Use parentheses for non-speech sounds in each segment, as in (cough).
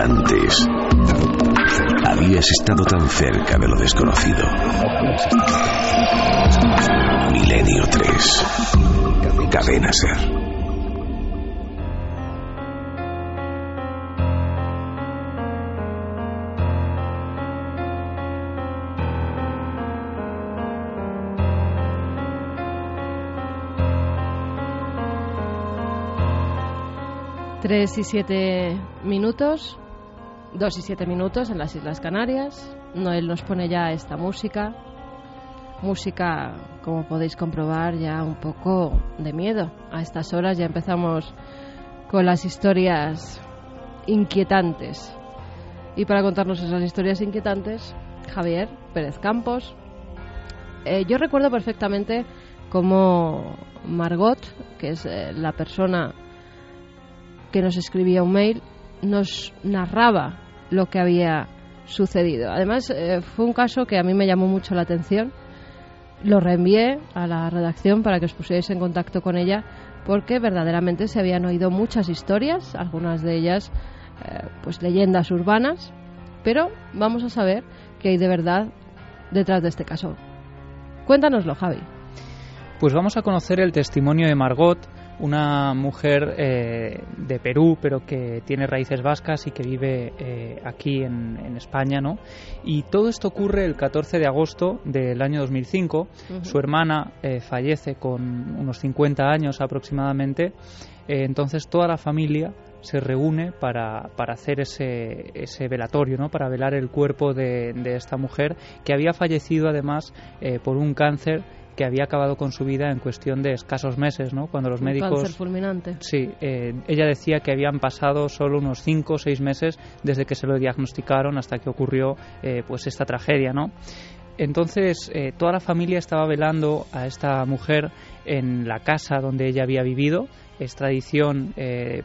Antes habías estado tan cerca de lo desconocido. Milenio 3. Cadena Ser. Tres y siete minutos, dos y siete minutos en las Islas Canarias. Noel nos pone ya esta música, música, como podéis comprobar, ya un poco de miedo. A estas horas ya empezamos con las historias inquietantes. Y para contarnos esas historias inquietantes, Javier Pérez Campos. Eh, yo recuerdo perfectamente cómo Margot, que es eh, la persona que nos escribía un mail, nos narraba lo que había sucedido. Además, eh, fue un caso que a mí me llamó mucho la atención. Lo reenvié a la redacción para que os pusierais en contacto con ella, porque verdaderamente se habían oído muchas historias, algunas de ellas eh, pues leyendas urbanas, pero vamos a saber qué hay de verdad detrás de este caso. Cuéntanoslo, Javi. Pues vamos a conocer el testimonio de Margot, una mujer eh, de Perú, pero que tiene raíces vascas y que vive eh, aquí en, España, ¿no? Y todo esto ocurre el 14 de agosto del año 2005. Su hermana eh, fallece con unos 50 años aproximadamente. entonces toda la familia se reúne para, para hacer ese, ese, velatorio, ¿no? para velar el cuerpo de, de, esta mujer que había fallecido además por un cáncer que había acabado con su vida en cuestión de escasos meses, ¿no? Cuando los Un médicos... Cáncer fulminante. Sí, eh, ella decía que habían pasado solo unos cinco o seis meses desde que se lo diagnosticaron hasta que ocurrió eh, pues esta tragedia, ¿no? Entonces, eh, toda la familia estaba velando a esta mujer en la casa donde ella había vivido. Es tradición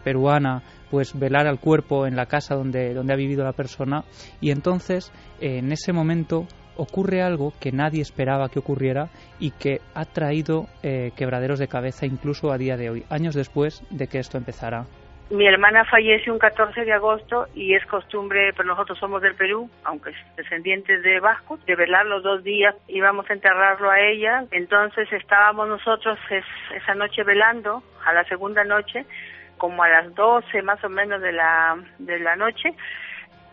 peruana, pues velar al cuerpo en la casa donde, donde ha vivido la persona. Y entonces, en ese momento, ocurre algo que nadie esperaba que ocurriera y que ha traído eh, quebraderos de cabeza incluso a día de hoy, años después de que esto empezara. Mi hermana fallece un 14 de agosto y es costumbre, pero nosotros somos del Perú, aunque descendientes de vascos, de velar los dos días, íbamos a enterrarlo a ella, entonces estábamos nosotros esa noche velando, a la segunda noche, como a las 12 más o menos de la, de la noche,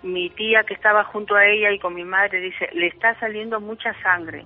mi tía que estaba junto a ella y con mi madre dice, le está saliendo mucha sangre.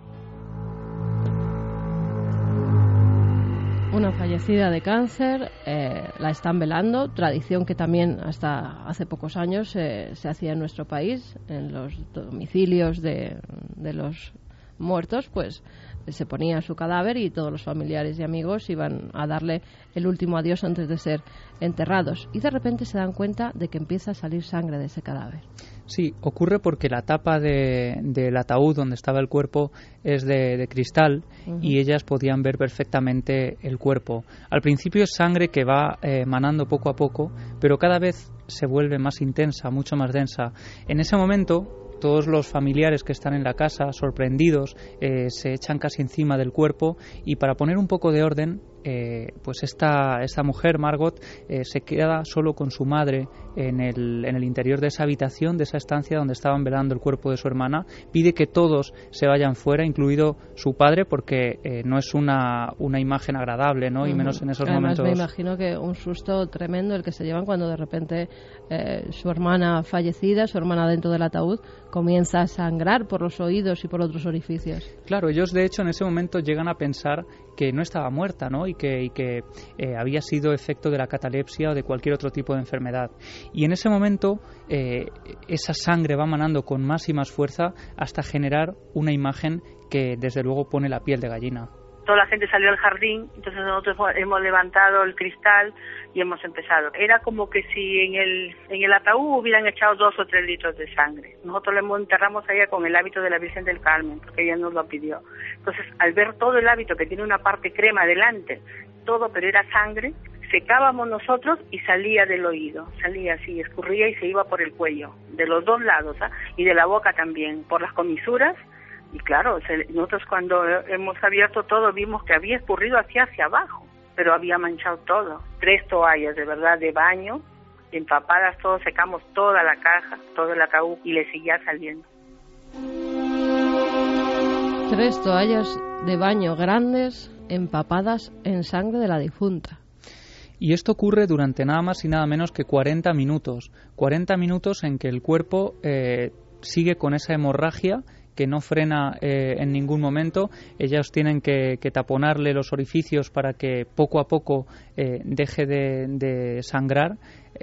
Una fallecida de cáncer, eh, la están velando, tradición que también hasta hace pocos años eh, se hacía en nuestro país, en los domicilios de, de los muertos, pues se ponía su cadáver y todos los familiares y amigos iban a darle el último adiós antes de ser enterrados. Y de repente se dan cuenta de que empieza a salir sangre de ese cadáver. Sí, ocurre porque la tapa del ataúd donde estaba el cuerpo es de, cristal y ellas podían ver perfectamente el cuerpo. Al principio es sangre que va eh, manando poco a poco, pero cada vez se vuelve más intensa, mucho más densa. En ese momento todos los familiares que están en la casa, sorprendidos, eh, se echan casi encima del cuerpo. Y para poner un poco de orden eh, pues esta, esta mujer, Margot, eh, se queda solo con su madre en el, en el interior de esa habitación, de esa estancia donde estaban velando el cuerpo de su hermana. Pide que todos se vayan fuera, incluido su padre, porque eh, no es una, una imagen agradable, ¿no? Y menos en esos Además, momentos. me imagino que un susto tremendo el que se llevan cuando de repente su hermana fallecida, su hermana dentro del ataúd, comienza a sangrar por los oídos y por otros orificios. Claro, ellos de hecho en ese momento llegan a pensar que no estaba muerta, ¿no? Y que, y que eh, había sido efecto de la catalepsia o de cualquier otro tipo de enfermedad. Y en ese momento eh, esa sangre va manando con más y más fuerza hasta generar una imagen que desde luego pone la piel de gallina toda la gente salió al jardín, entonces nosotros hemos levantado el cristal y hemos empezado. Era como que si en el, en el ataúd hubieran echado dos o tres litros de sangre. Nosotros lo enterramos allá con el hábito de la Virgen del Carmen, porque ella nos lo pidió. Entonces, al ver todo el hábito que tiene una parte crema delante, todo, pero era sangre, secábamos nosotros y salía del oído, salía así, escurría y se iba por el cuello, de los dos lados, ¿ah? y de la boca también, por las comisuras y claro, nosotros cuando hemos abierto todo vimos que había escurrido hacia hacia abajo, pero había manchado todo. Tres toallas de verdad de baño empapadas todos, secamos toda la caja, todo el ataúd y le seguía saliendo. Tres toallas de baño grandes empapadas en sangre de la difunta. Y esto ocurre durante nada más y nada menos que 40 minutos. 40 minutos en que el cuerpo eh, sigue con esa hemorragia que no frena eh, en ningún momento. Ellas tienen que, taponarle los orificios para que poco a poco eh, deje de, sangrar.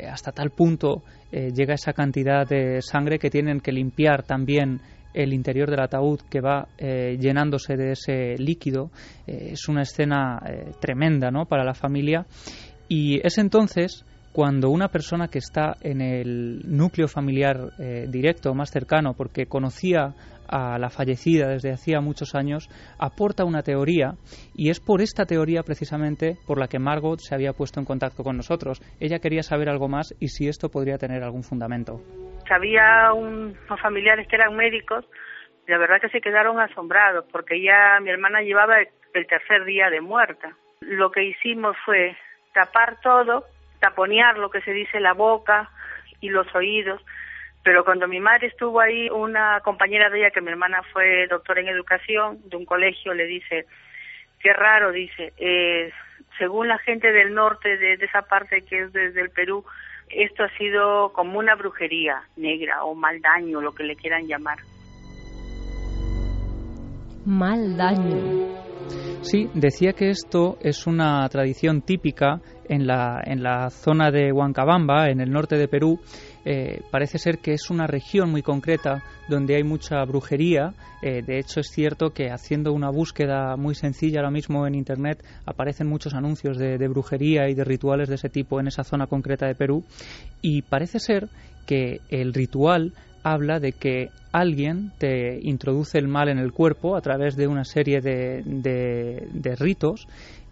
hasta tal punto llega esa cantidad de sangre que tienen que limpiar también el interior del ataúd que va llenándose de ese líquido. es una escena tremenda ¿no? para la familia y es entonces cuando una persona que está en el núcleo familiar eh, directo, más cercano, porque conocía a la fallecida desde hacía muchos años, aporta una teoría y es por esta teoría precisamente por la que Margot se había puesto en contacto con nosotros. Ella quería saber algo más y si esto podría tener algún fundamento. Había unos familiares que eran médicos la verdad que se quedaron asombrados porque ya mi hermana llevaba el tercer día de muerta. Lo que hicimos fue tapar todo, taponear lo que se dice la boca y los oídos. Pero cuando mi madre estuvo ahí, una compañera de ella, que mi hermana fue doctora en educación de un colegio, le dice, qué raro, dice, eh, según la gente del norte, de, esa parte que es desde el Perú, esto ha sido como una brujería negra o mal daño, lo que le quieran llamar. Mal daño. Sí, decía que esto es una tradición típica en la, en la zona de Huancabamba, en el norte de Perú. Eh, parece ser que es una región muy concreta donde hay mucha brujería. Eh, de hecho, es cierto que haciendo una búsqueda muy sencilla ahora mismo en Internet aparecen muchos anuncios de, de brujería y de rituales de ese tipo en esa zona concreta de Perú. Y parece ser que el ritual habla de que alguien te introduce el mal en el cuerpo a través de una serie de, de, ritos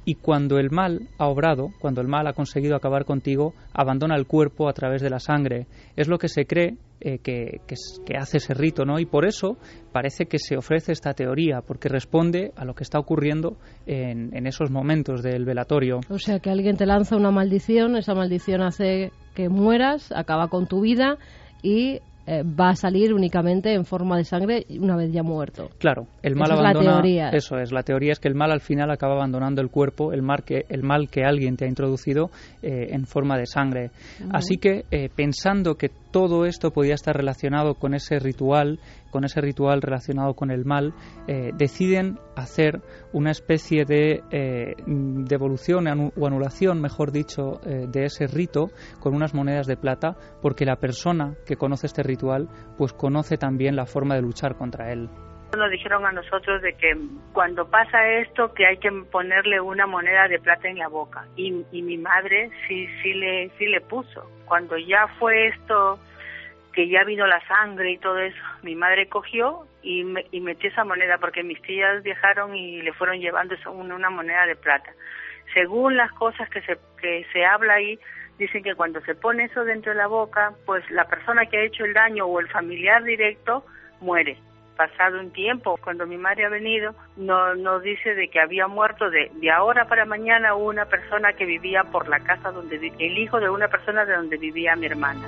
y cuando el mal ha obrado, cuando el mal ha conseguido acabar contigo, abandona el cuerpo a través de la sangre. Es lo que se cree eh, que, que, hace ese rito, ¿no? Y por eso parece que se ofrece esta teoría, porque responde a lo que está ocurriendo en, en esos momentos del velatorio. O sea, que alguien te lanza una maldición, esa maldición hace que mueras, acaba con tu vida y eh, va a salir únicamente en forma de sangre una vez ya muerto. Claro, el mal abandona. Es la teoría. Eso es, la teoría es que el mal al final acaba abandonando el cuerpo, el mal que, el mal que alguien te ha introducido eh, en forma de sangre. Así que eh, pensando que todo esto podía estar relacionado con ese ritual, con ese ritual relacionado con el mal, eh, deciden hacer una especie de eh, devolución o anulación, mejor dicho, eh, de ese rito con unas monedas de plata, porque la persona que conoce este ritual, pues conoce también la forma de luchar contra él. Nos dijeron a nosotros de que cuando pasa esto que hay que ponerle una moneda de plata en la boca y, y mi madre sí sí le sí le puso. Cuando ya fue esto que ya vino la sangre y todo eso, mi madre cogió y, y metió esa moneda porque mis tías viajaron y le fueron llevando una, una moneda de plata. Según las cosas que se que se habla ahí, dicen que cuando se pone eso dentro de la boca, pues la persona que ha hecho el daño o el familiar directo muere pasado un tiempo, cuando mi madre ha venido, nos, nos dice de que había muerto de, de ahora para mañana una persona que vivía por la casa donde el hijo de una persona de donde vivía mi hermana.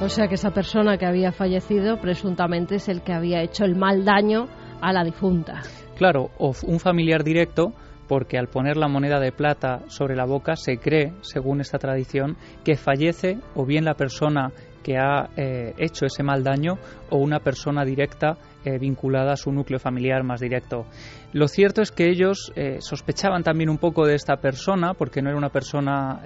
O sea que esa persona que había fallecido presuntamente es el que había hecho el mal daño a la difunta. Claro, o un familiar directo porque al poner la moneda de plata sobre la boca se cree, según esta tradición, que fallece o bien la persona que ha eh, hecho ese mal daño o una persona directa eh, vinculada a su núcleo familiar más directo. Lo cierto es que ellos eh, sospechaban también un poco de esta persona, porque no era una persona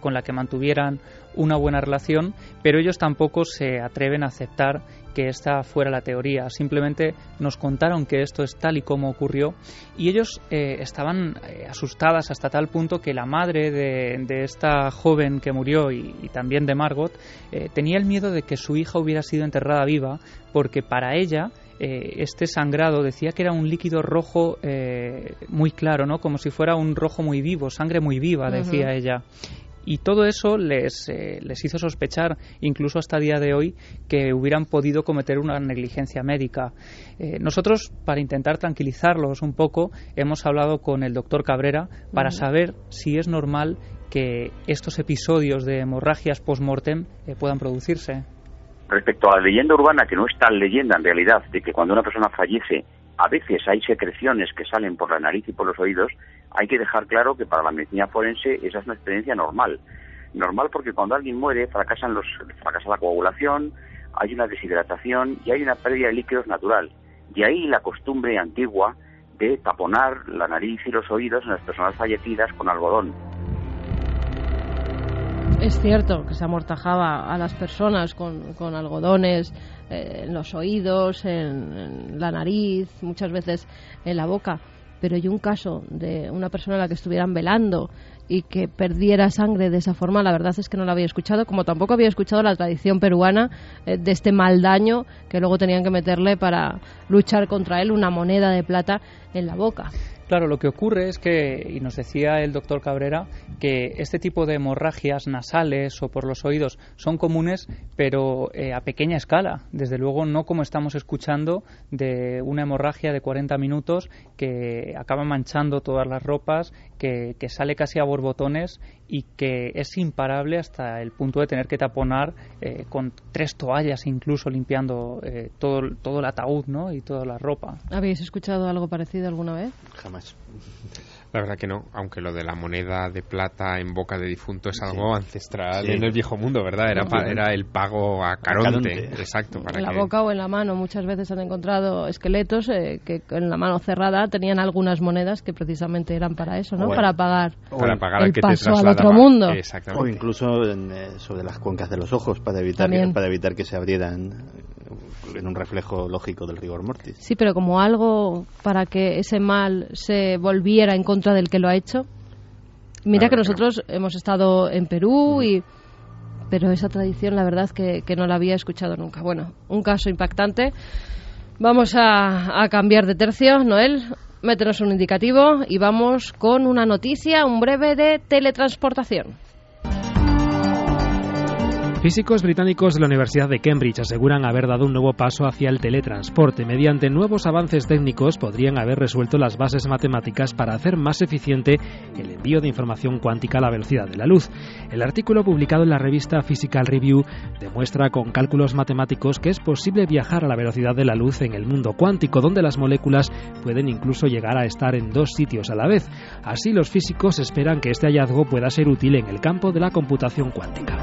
con la que mantuvieran una buena relación, pero ellos tampoco se atreven a aceptar que esta fuera la teoría. Simplemente nos contaron que esto es tal y como ocurrió y ellos estaban asustadas hasta tal punto que la madre de, esta joven que murió y, y también de Margot tenía el miedo de que su hija hubiera sido enterrada viva porque para ella eh, este sangrado decía que era un líquido rojo eh, muy claro, ¿no? Como si fuera un rojo muy vivo, sangre muy viva, decía ella. Y todo eso les, eh, les hizo sospechar, incluso hasta el día de hoy, que hubieran podido cometer una negligencia médica. nosotros, para intentar tranquilizarlos un poco, hemos hablado con el doctor Cabrera para saber si es normal que estos episodios de hemorragias post-mortem eh, puedan producirse. Respecto a la leyenda urbana, que no es tal leyenda en realidad, de que cuando una persona fallece a veces hay secreciones que salen por la nariz y por los oídos, hay que dejar claro que para la medicina forense esa es una experiencia normal. Normal porque cuando alguien muere fracasan los, fracasa la coagulación, hay una deshidratación y hay una pérdida de líquidos natural. De ahí la costumbre antigua de taponar la nariz y los oídos en las personas fallecidas con algodón. Es cierto que se amortajaba a las personas con, con algodones eh, en los oídos, en, la nariz, muchas veces en la boca. Pero hay un caso de una persona a la que estuvieran velando y que perdiera sangre de esa forma, la verdad es que no la había escuchado, como tampoco había escuchado la tradición peruana eh, de este mal daño que luego tenían que meterle para luchar contra él una moneda de plata en la boca. Claro, lo que ocurre es que, y nos decía el doctor Cabrera, que este tipo de hemorragias nasales o por los oídos son comunes, pero eh, a pequeña escala. Desde luego, no como estamos escuchando de una hemorragia de 40 minutos que acaba manchando todas las ropas, que, sale casi a borbotones y que es imparable hasta el punto de tener que taponar eh, con tres toallas, incluso limpiando eh, todo, todo el ataúd ¿no? y toda la ropa. ¿Habéis escuchado algo parecido alguna vez? Jamás. La verdad que no, aunque lo de la moneda de plata en boca de difunto es algo ancestral en el viejo mundo, ¿verdad? Era, era el pago a Caronte, exacto. Para en la boca o en la mano muchas veces han encontrado esqueletos eh, que en la mano cerrada tenían algunas monedas que precisamente eran para eso, ¿no? para pagar, para pagar el que paso al otro mundo. O incluso eh, sobre las cuencas de los ojos para evitar, para evitar que se abrieran en un reflejo lógico del rigor mortis. Sí, pero como algo para que ese mal se volviera en contra del que lo ha hecho. Mira que nosotros hemos estado en Perú y pero esa tradición la verdad que, que no la había escuchado nunca. Bueno, un caso impactante. Vamos a, a cambiar de tercio, Noel. Métenos un indicativo y vamos con una noticia, un breve de teletransportación. Físicos británicos de la Universidad de Cambridge aseguran haber dado un nuevo paso hacia el teletransporte. Mediante nuevos avances técnicos podrían haber resuelto las bases matemáticas para hacer más eficiente el envío de información cuántica a la velocidad de la luz. El artículo publicado en la revista Physical Review demuestra con cálculos matemáticos que es posible viajar a la velocidad de la luz en el mundo cuántico, donde las moléculas pueden incluso llegar a estar en dos sitios a la vez. Así, los físicos esperan que este hallazgo pueda ser útil en el campo de la computación cuántica.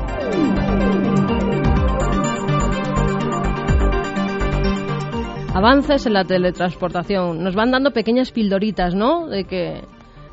Avances en la teletransportación. Nos van dando pequeñas pildoritas, ¿no? De que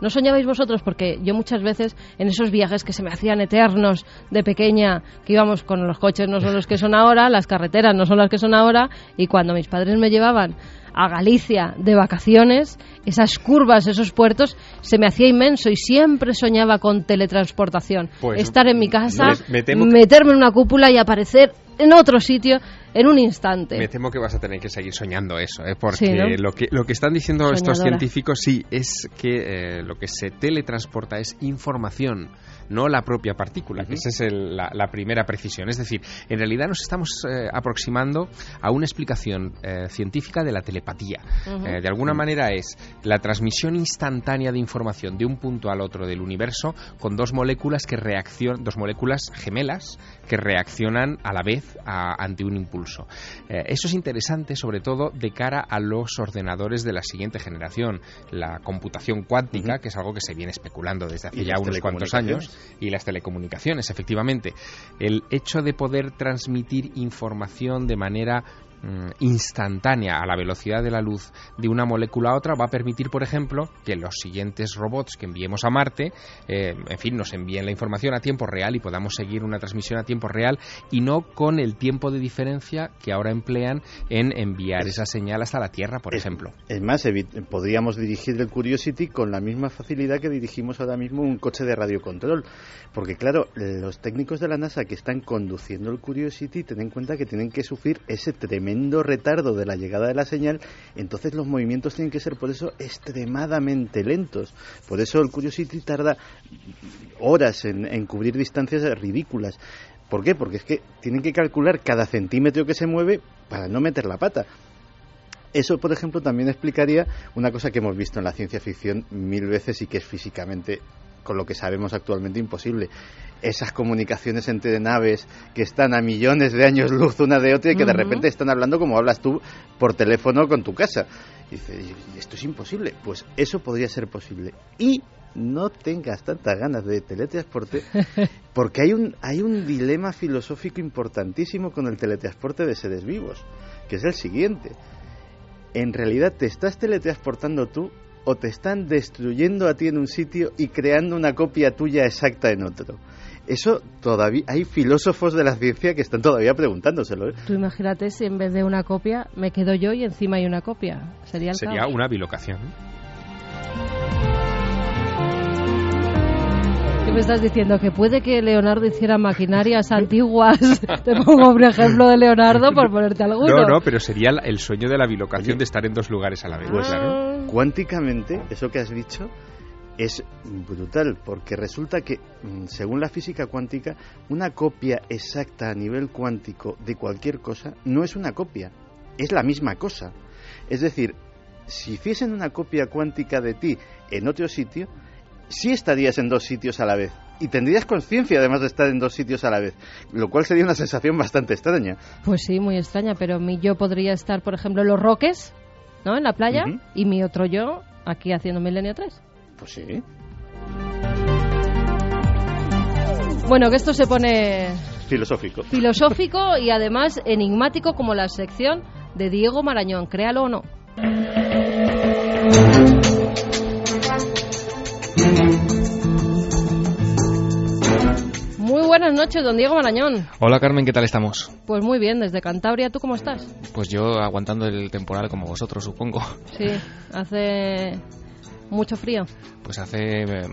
¿No soñabais vosotros? Porque yo muchas veces en esos viajes que se me hacían eternos de pequeña, que íbamos con los coches no son los que son ahora, las carreteras no son las que son ahora, y cuando mis padres me llevaban a Galicia de vacaciones, esas curvas, esos puertos, se me hacía inmenso y siempre soñaba con teletransportación. Pues, Estar en mi casa, meterme en una cúpula y aparecer en otro sitio en un instante. Me temo que vas a tener que seguir soñando eso, ¿eh? porque lo, que, lo que están diciendo estos científicos sí es que eh, lo que se teletransporta es información no la propia partícula, que esa es la, primera precisión. Es decir, en realidad nos estamos eh, aproximando a una explicación eh, científica de la telepatía. Eh, de alguna manera es la transmisión instantánea de información de un punto al otro del universo con dos moléculas que reaccionan, dos moléculas gemelas que reaccionan a la vez ante un impulso. Eso es interesante, sobre todo de cara a los ordenadores de la siguiente generación, la computación cuántica, que es algo que se viene especulando desde hace ya unos cuantos años. y las telecomunicaciones, efectivamente. El hecho de poder transmitir información de manera instantánea a la velocidad de la luz de una molécula a otra va a permitir, por ejemplo, que los siguientes robots que enviemos a Marte, eh, en fin, nos envíen la información a tiempo real y podamos seguir una transmisión a tiempo real y no con el tiempo de diferencia que ahora emplean en enviar esa señal hasta la Tierra, por ejemplo. Es más, podríamos dirigir el Curiosity con la misma facilidad que dirigimos ahora mismo un coche de radiocontrol, porque claro, los técnicos de la NASA que están conduciendo el Curiosity, ten en cuenta que tienen que sufrir ese tremendo tremendo retardo de la llegada de la señal, entonces los movimientos tienen que ser por eso extremadamente lentos. Por eso el Curiosity tarda horas en, cubrir distancias ridículas. ¿Por qué? Porque es que tienen que calcular cada centímetro que se mueve para no meter la pata. Eso, por ejemplo, también explicaría una cosa que hemos visto en la ciencia ficción mil veces y que es físicamente con lo que sabemos actualmente imposible. Esas comunicaciones entre naves que están a millones de años luz una de otra y que de repente están hablando como hablas tú por teléfono con tu casa. Y dices, esto es imposible. Pues eso podría ser posible. Y no tengas tantas ganas de teletransporte, (laughs) porque hay un, hay un dilema filosófico importantísimo con el teletransporte de seres vivos, que es el siguiente. En realidad te estás teletransportando tú o te están destruyendo a ti en un sitio y creando una copia tuya exacta en otro. Eso todavía hay filósofos de la ciencia que están todavía preguntándoselo. ¿eh? Tú imagínate si en vez de una copia me quedo yo y encima hay una copia. Sería, Sería una bilocación. Me estás diciendo? ¿Que puede que Leonardo hiciera maquinarias antiguas? (laughs) Te pongo un ejemplo de Leonardo por ponerte alguno. No, no, pero sería el sueño de la bilocación de estar en dos lugares a la vez. Pues, Cuánticamente, eso que has dicho es brutal, porque resulta que, mm, según la física cuántica, una copia exacta a nivel cuántico de cualquier cosa no es una copia, es la misma cosa. Es decir, si hiciesen una copia cuántica de ti en otro sitio, sí estarías en dos sitios a la vez. Y tendrías conciencia además de estar en dos sitios a la vez, lo cual sería una sensación bastante extraña. Pues sí, muy extraña, pero mi yo podría estar, por ejemplo, en los Roques, ¿no? En la playa, y mi otro yo aquí haciendo Milenio 3. Pues sí. Bueno, que esto se pone... Filosófico. Filosófico y además enigmático como la sección de Diego Marañón, créalo o no. Buenas noches, don Diego Marañón. Hola Carmen, ¿qué tal estamos? Pues muy bien, desde Cantabria, ¿tú cómo estás? Pues yo aguantando el temporal como vosotros, supongo. Sí, hace mucho frío. Pues hace eh,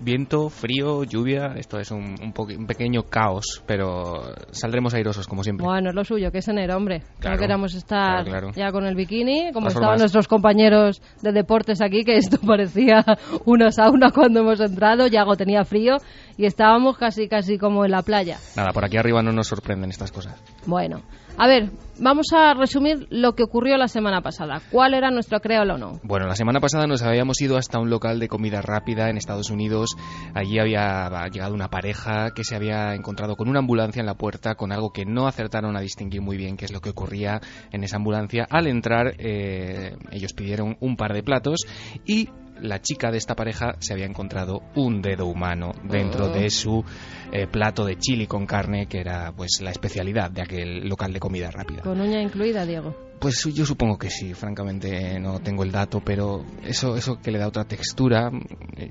viento, frío, lluvia. Esto es un, un, pequeño caos, pero saldremos airosos como siempre. Bueno, es lo suyo, que es enero, hombre. no queramos estar ya con el bikini, como estaban nuestros compañeros de deportes aquí, que esto (laughs) parecía una sauna cuando hemos entrado. Yago tenía frío y estábamos casi, casi como en la playa. Nada, por aquí arriba no nos sorprenden estas cosas. Bueno, a ver, vamos a resumir lo que ocurrió la semana pasada. ¿Cuál era nuestro créalo o no? Bueno, la semana pasada nos habíamos ido hasta un local de comida rápida en Estados Unidos. Allí había llegado una pareja que se había encontrado con una ambulancia en la puerta, con algo que no acertaron a distinguir muy bien qué es lo que ocurría en esa ambulancia. Al entrar, eh, ellos pidieron un par de platos y la chica de esta pareja se había encontrado un dedo humano dentro de su eh, plato de chili con carne, que era pues la especialidad de aquel local de comida rápida. ¿Con uña incluida, Diego? Pues yo supongo que sí, francamente no tengo el dato, pero eso, eso que le da otra textura,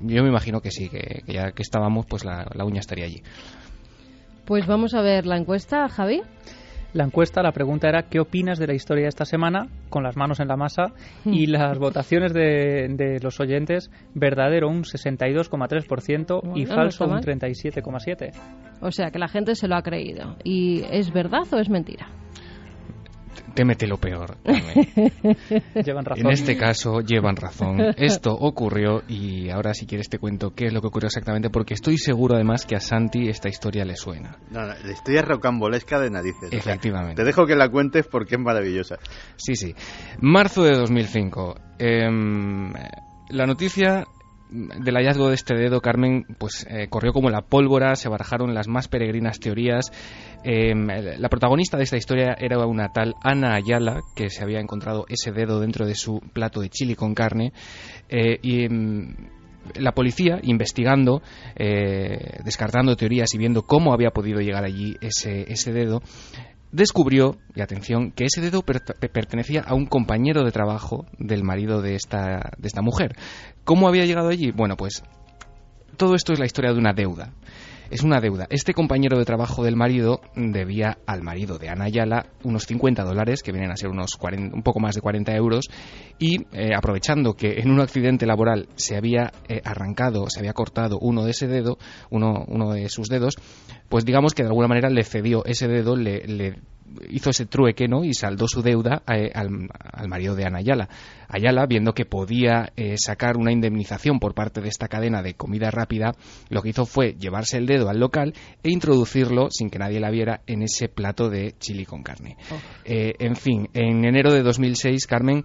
yo me imagino que sí, que, ya que estábamos, pues la, la uña estaría allí. Pues vamos a ver la encuesta, Javi. La encuesta, la pregunta era ¿qué opinas de la historia de esta semana? Con las manos en la masa. Y las votaciones de, los oyentes, verdadero un 62,3% y falso un 37,7%. O sea que la gente se lo ha creído. ¿Y es verdad o es mentira? Témete lo peor. (laughs) llevan razón. En este caso, llevan razón. Esto ocurrió y ahora si quieres te cuento qué es lo que ocurrió exactamente porque estoy seguro además que a Santi esta historia le suena. No, no la historia es rocambolesca de narices. Efectivamente. te dejo que la cuentes porque es maravillosa. Sí, sí. Marzo de 2005. Em, la noticia del hallazgo de este dedo, Carmen, pues eh, corrió como la pólvora, se barajaron las más peregrinas teorías. Em, la protagonista de esta historia era una tal Ana Ayala, que se había encontrado ese dedo dentro de su plato de chili con carne. Eh, y em, la policía, investigando, eh, descartando teorías y viendo cómo había podido llegar allí ese, ese dedo, descubrió, y atención, que ese dedo pertenecía a un compañero de trabajo del marido de esta, de esta mujer. ¿Cómo había llegado allí? Bueno, pues todo esto es la historia de una deuda. Es una deuda. Este compañero de trabajo del marido debía al marido de Ana Ayala unos 50 dólares, que vienen a ser unos un poco más de 40 euros, y eh, aprovechando que en un accidente laboral se había eh, arrancado, se había cortado uno de ese dedo, uno, uno de sus dedos, pues digamos que de alguna manera le cedió ese dedo, le, hizo ese trueque ¿no? y saldó su deuda eh, al, marido de Ana Ayala. Ayala, viendo que podía eh, sacar una indemnización por parte de esta cadena de comida rápida, lo que hizo fue llevarse el dedo al local e introducirlo, sin que nadie la viera, en ese plato de chili con carne. Oh. Eh, en fin, en enero de 2006, Carmen,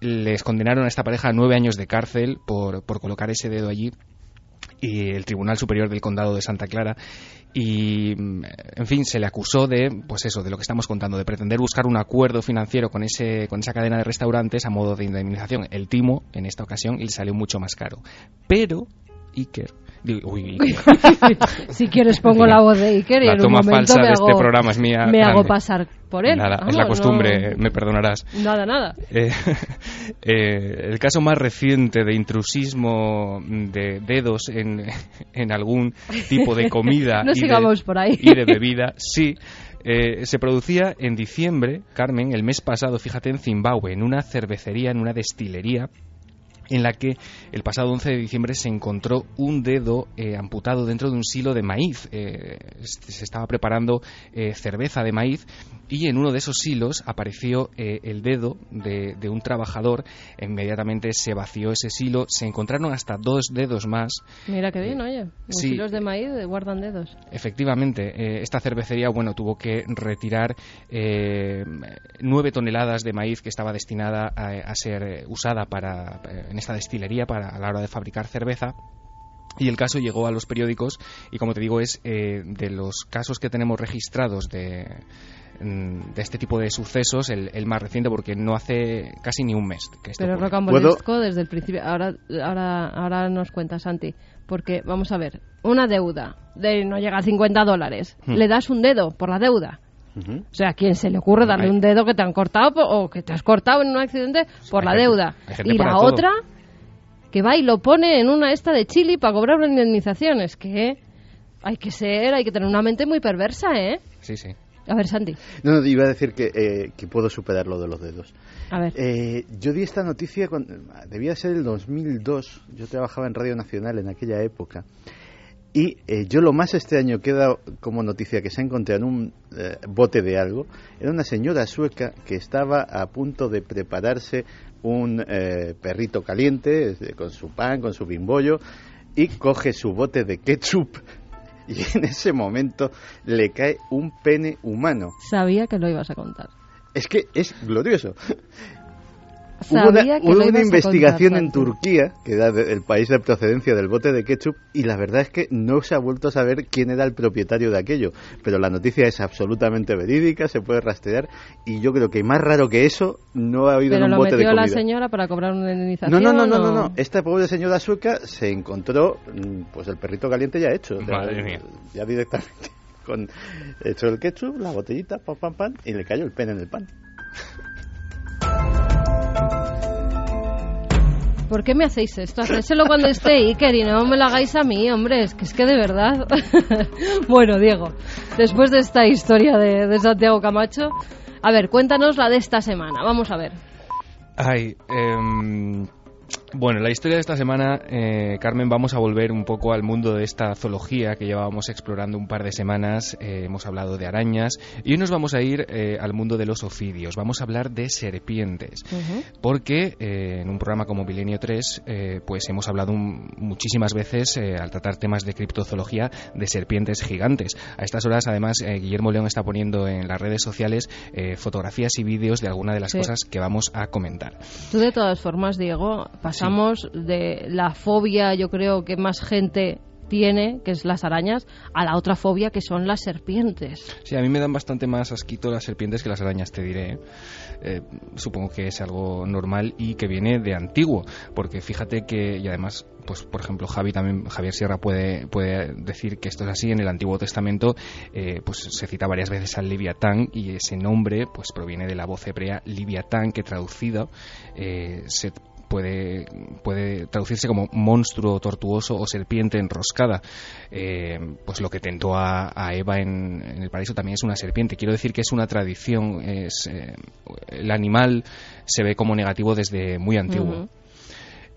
les condenaron a esta pareja a nueve años de cárcel por, por colocar ese dedo allí y el Tribunal Superior del Condado de Santa Clara. Y en fin se le acusó de pues eso de lo que estamos contando de pretender buscar un acuerdo financiero con ese con esa cadena de restaurantes a modo de indemnización. El timo en esta ocasión le salió mucho más caro. Pero Iker (laughs) si quieres pongo la voz de Iker y la en toma un momento falsa me de hago, este programa es mía me hago pasar por él. Nada, es la costumbre, no... me perdonarás. Nada, nada. Eh, (laughs) eh, el caso más reciente de intrusismo de dedos en, en algún tipo de comida (laughs) no y, sigamos de, por ahí. y de bebida, sí. Eh, se producía en diciembre, Carmen, el mes pasado, fíjate, en Zimbabue, en una cervecería, en una destilería, en la que el pasado 11 de diciembre se encontró un dedo eh, amputado dentro de un silo de maíz. Eh, se estaba preparando eh, cerveza de maíz y en uno de esos silos apareció eh, el dedo de, de, un trabajador. Inmediatamente se vació ese silo. Se encontraron hasta dos dedos más. Mira qué bien, oye. Los sí. silos de maíz guardan dedos. Efectivamente, esta cervecería, bueno, tuvo que retirar nueve toneladas de maíz que estaba destinada a, a ser usada para en esta destilería para a la hora de fabricar cerveza y el caso llegó a los periódicos y como te digo es eh, de los casos que tenemos registrados de, de este tipo de sucesos el, el, más reciente porque no hace casi ni un mes que esto pero rocambolesco desde el principio ahora ahora ahora nos cuenta Santi porque vamos a ver una deuda de no llega a 50 dólares hmm. le das un dedo por la deuda Uh -huh. O sea, ¿a quién se le ocurre darle un dedo que te han cortado o que te has cortado en un accidente por hay la gente, deuda? Y la todo. otra, que va y lo pone en una esta de Chile para cobrar una indemnización. Es que hay que ser, hay que tener una mente muy perversa, ¿eh? Sí, sí. A ver, Santi. No, no, iba a decir que, eh, que puedo superar lo de los dedos. A ver. Eh, yo di esta noticia, cuando, debía ser el 2002, yo trabajaba en Radio Nacional en aquella época. Y eh, yo lo más extraño que he dado como noticia que se ha encontrado en un eh, bote de algo era una señora sueca que estaba a punto de prepararse un perrito caliente con su pan, con su bimbollo y coge su bote de ketchup (laughs) y en ese momento le cae un pene humano. Sabía que lo ibas a contar. Es que es glorioso. Sabía hubo una, que hubo lo una investigación contar, en. Turquía, que da de- el país de procedencia del bote de ketchup, y la verdad es que no se ha vuelto a saber quién era el propietario de aquello. Pero la noticia es absolutamente verídica, se puede rastrear, y yo creo que más raro que eso no ha habido Pero en un lo bote de metió comida. la señora para cobrar una indemnización. No, no, no, no, no, no. Esta pobre señora sueca se encontró, mm, pues el perrito caliente ya hecho. Madre mía. Ya directamente (laughs) con hecho el ketchup, la botellita, pam, pam, pam, y le cayó el pene en el pan. (laughs) ¿Por qué me hacéis esto? Hacérselo cuando esté Iker y no me lo hagáis a mí, hombre. Es que es que de verdad. (laughs) bueno, Diego, después de esta historia de, de Santiago Camacho, a ver, cuéntanos la de esta semana. Vamos a ver. Ay, em, bueno, la historia de esta semana, eh, Carmen, vamos a volver un poco al mundo de esta zoología que llevábamos explorando un par de semanas. Eh, hemos hablado de arañas y hoy nos vamos a ir eh, al mundo de los ofidios. Vamos a hablar de serpientes. Porque en un programa como Milenio 3, eh, pues hemos hablado un- muchísimas veces, al tratar temas de criptozoología, de serpientes gigantes. A estas horas, además, Guillermo León está poniendo en las redes sociales fotografías y vídeos de algunas de las Sí. cosas que vamos a comentar. Tú de todas formas, Diego, pasamos de la fobia, yo creo que más gente tiene, que es las arañas, a la otra fobia que son las serpientes. Sí, a mí me dan bastante más asquito las serpientes que las arañas, te diré. Eh, supongo que es algo normal y que viene de antiguo, porque fíjate que, y además, pues por ejemplo, Javi también, Javier Sierra puede, puede decir que esto es así. En el Antiguo Testamento, eh, pues se cita varias veces al Liviatán y ese nombre, pues proviene de la voz hebrea Liviatán, que traducido eh, se puede, puede traducirse como monstruo tortuoso o serpiente enroscada. Eh, pues lo que tentó a, a Eva en, en el paraíso también es una serpiente. Quiero decir que es una tradición, es, eh, el animal se ve como negativo desde muy antiguo.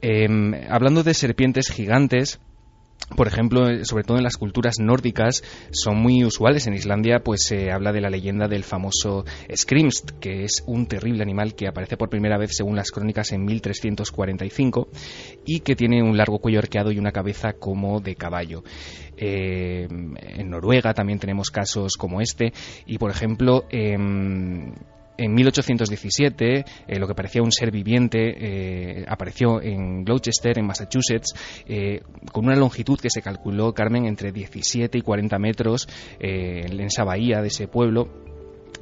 Em, hablando de serpientes gigantes, por ejemplo, eh, sobre todo en las culturas nórdicas, son muy usuales. En Islandia, pues se habla de la leyenda del famoso Skrimst, que es un terrible animal que aparece por primera vez, según las crónicas, en 1345 y que tiene un largo cuello arqueado y una cabeza como de caballo. Eh, en Noruega también tenemos casos como este y, por ejemplo, em, En 1817, lo que parecía un ser viviente apareció en Gloucester, en Massachusetts, con una longitud que se calculó, Carmen, entre 17 y 40 metros en esa bahía de ese pueblo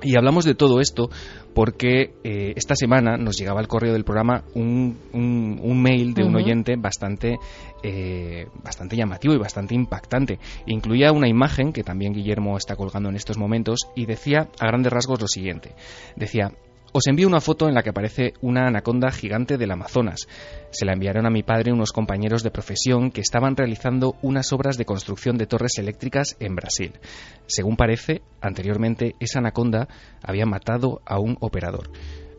y hablamos de todo esto porque eh, esta semana nos llegaba al correo del programa un, un, mail de un oyente bastante, eh, bastante llamativo y bastante impactante. Incluía una imagen que también Guillermo está colgando en estos momentos y decía a grandes rasgos lo siguiente. Decía, os envío una foto en la que aparece una anaconda gigante del Amazonas. Se la enviaron a mi padre unos compañeros de profesión que estaban realizando unas obras de construcción de torres eléctricas en Brasil. Según parece, anteriormente esa anaconda había matado a un operador.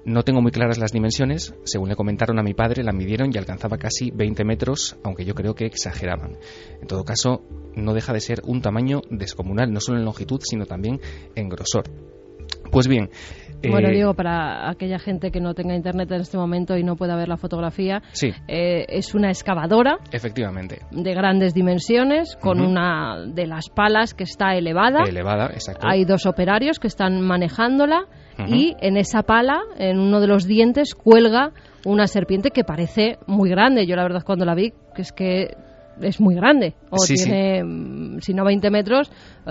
No tengo muy claras las dimensiones. Según le comentaron a mi padre, la midieron y alcanzaba casi 20 metros, aunque yo creo que exageraban. En todo caso, no deja de ser un tamaño descomunal, no solo en longitud, sino también en grosor. Pues bien, bueno, eh, digo, para aquella gente que no tenga internet en este momento y no pueda ver la fotografía, eh, es una excavadora. Efectivamente. De grandes dimensiones, con una de las palas que está elevada. Elevada, exacto. Hay dos operarios que están manejándola y en esa pala, en uno de los dientes, cuelga una serpiente que parece muy grande. Yo la verdad cuando la vi, que es que es muy grande. O tiene, mm, si no 20 metros,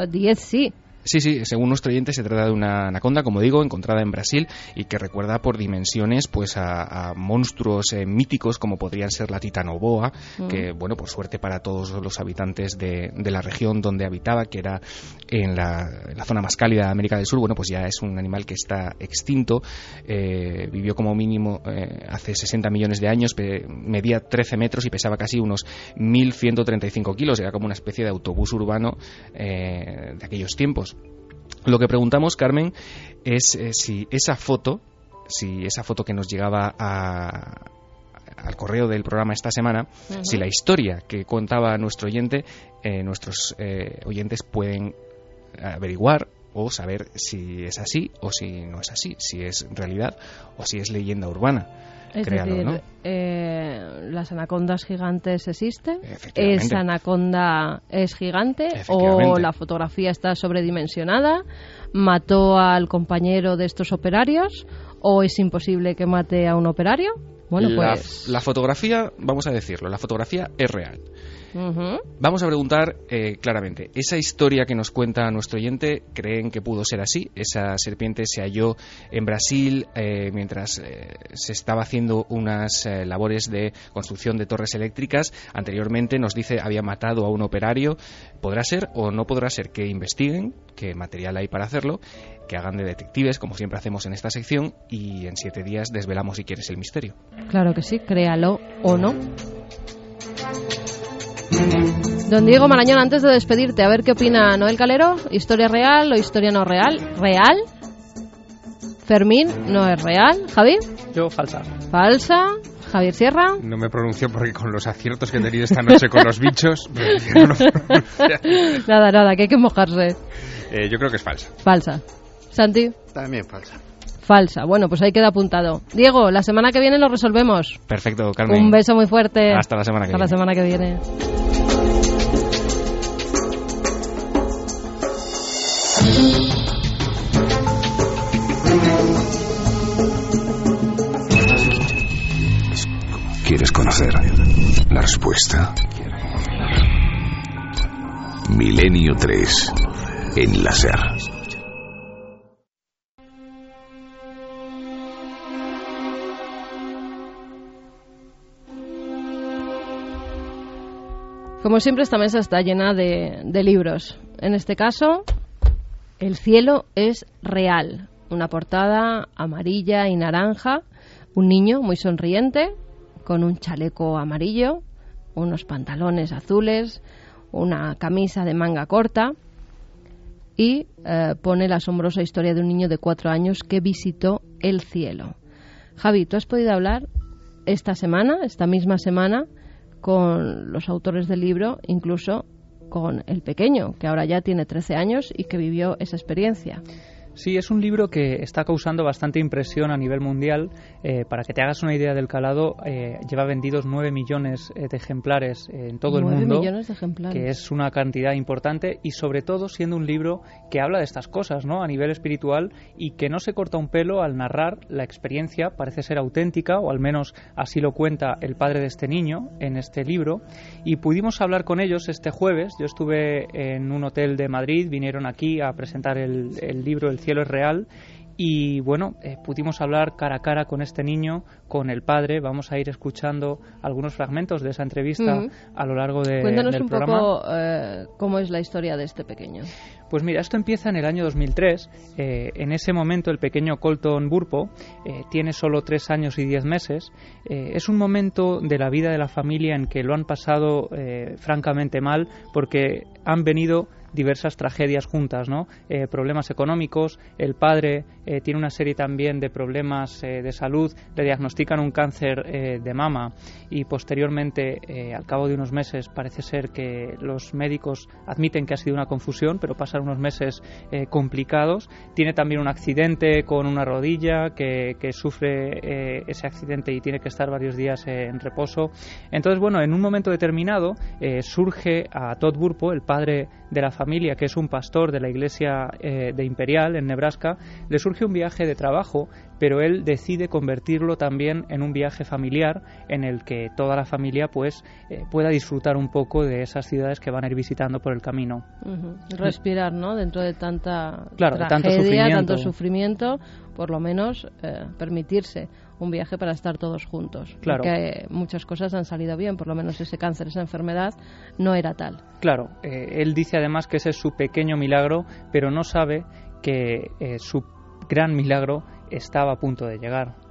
10 eh, sí. Sí, sí, según nuestro oyente se trata de una anaconda, como digo, encontrada en Brasil y que recuerda por dimensiones pues a, monstruos eh, míticos como podrían ser la titanoboa, mm. que bueno, por suerte para todos los habitantes de, la región donde habitaba, que era en la, zona más cálida de América del Sur, bueno, pues ya es un animal que está extinto, eh, vivió como mínimo eh, hace 60 millones de años, medía 13 metros y pesaba casi unos 1.135 kilos, era como una especie de autobús urbano de aquellos tiempos. Lo que preguntamos, Carmen, es eh, si esa foto, si esa foto que nos llegaba al correo del programa esta semana, si la historia que contaba nuestro oyente, eh, nuestros eh, oyentes pueden averiguar o saber si es así o si no es así, si es realidad o si es leyenda urbana. Es decir, eh, las anacondas gigantes existen, esa anaconda es gigante o la fotografía está sobredimensionada, mató al compañero de estos operarios o es imposible que mate a un operario. Bueno, pues... la fotografía, vamos a decirlo, la fotografía es real. Vamos a preguntar eh, claramente, ¿esa historia que nos cuenta nuestro oyente creen que pudo ser así? Esa serpiente se halló en Brasil eh, mientras eh, se estaba haciendo unas labores de construcción de torres eléctricas. Anteriormente nos dice había matado a un operario. ¿Podrá ser o no podrá ser? Que investiguen, qué material hay para hacerlo, que hagan de detectives, como siempre hacemos en esta sección, y en siete días desvelamos si quieres el misterio. Claro que sí, créalo o no. Don Diego Marañón, antes de despedirte, a ver qué opina Noel Calero. ¿Historia real o historia no real? ¿Real? Fermín, no es real. ¿Javi? Yo, falsa. Falsa. Javier Sierra. No me pronuncio porque con los aciertos que he tenido esta noche con los bichos. (laughs) nada, nada, que hay que mojarse. Eh, yo creo que es falsa. Falsa. Santi. También falsa. Falsa. Bueno, pues ahí queda apuntado. Diego, la semana que viene lo resolvemos. Perfecto, Carmen. Un beso muy fuerte. Hasta la semana que Hasta la semana que viene. ¿Quieres conocer la respuesta? Milenio 3 en la Como siempre, esta mesa está llena de, libros. En este caso, El cielo es real. Una portada amarilla y naranja. Un niño muy sonriente, con un chaleco amarillo, unos pantalones azules, una camisa de manga corta y eh, pone la asombrosa historia de un niño de cuatro años que visitó el cielo. Javi, ¿tú has podido hablar esta semana, esta misma semana, con los autores del libro, incluso con el pequeño, que ahora ya tiene 13 años y que vivió esa experiencia. Sí, es un libro que está causando bastante impresión a nivel mundial. Eh, para que te hagas una idea del calado, eh, lleva vendidos 9 millones eh, de ejemplares en todo el mundo. millones de ejemplares. Que es una cantidad importante y, sobre todo, siendo un libro que habla de estas cosas, ¿no? A nivel espiritual y que no se corta un pelo al narrar la experiencia, parece ser auténtica, o al menos así lo cuenta el padre de este niño en este libro. Y pudimos hablar con ellos este jueves. Yo estuve en un hotel de Madrid, vinieron aquí a presentar el, el libro El cielo es real y bueno, eh, pudimos hablar cara a cara con este niño, con el padre. Vamos a ir escuchando algunos fragmentos de esa entrevista a lo largo de, Cuéntanos del un poco eh, cómo es la historia de este pequeño. Pues mira, esto empieza en el año 2003. Eh, en ese momento el pequeño Colton Burpo tiene solo tres años y diez meses. es un momento de la vida de la familia en que lo han pasado francamente mal porque han venido diversas tragedias juntas, ¿no? Eh, problemas económicos, el padre eh, tiene una serie también de problemas eh, de salud, le diagnostican un cáncer de mama y posteriormente, al cabo de unos meses, parece ser que los médicos admiten que ha sido una confusión, pero pasan unos meses complicados. Tiene también un accidente con una rodilla que, que sufre ese accidente y tiene que estar varios días en reposo. Entonces, bueno, en un momento determinado surge a Todd Burpo, el padre de la familia, que es un pastor de la iglesia eh, de Imperial en Nebraska, le surge un viaje de trabajo, pero él decide convertirlo también en un viaje familiar en el que toda la familia pues eh, pueda disfrutar un poco de esas ciudades que van a ir visitando por el camino. Respirar, ¿no? Dentro de tanta tragedia, tanto sufrimiento. tanto sufrimiento, por lo menos eh, permitirse un viaje para estar todos juntos. Claro. Porque muchas cosas han salido bien, por lo menos ese cáncer, esa enfermedad no era tal. Claro, eh, él dice además que ese es su pequeño milagro, pero no sabe que eh, su gran milagro estaba a punto de llegar.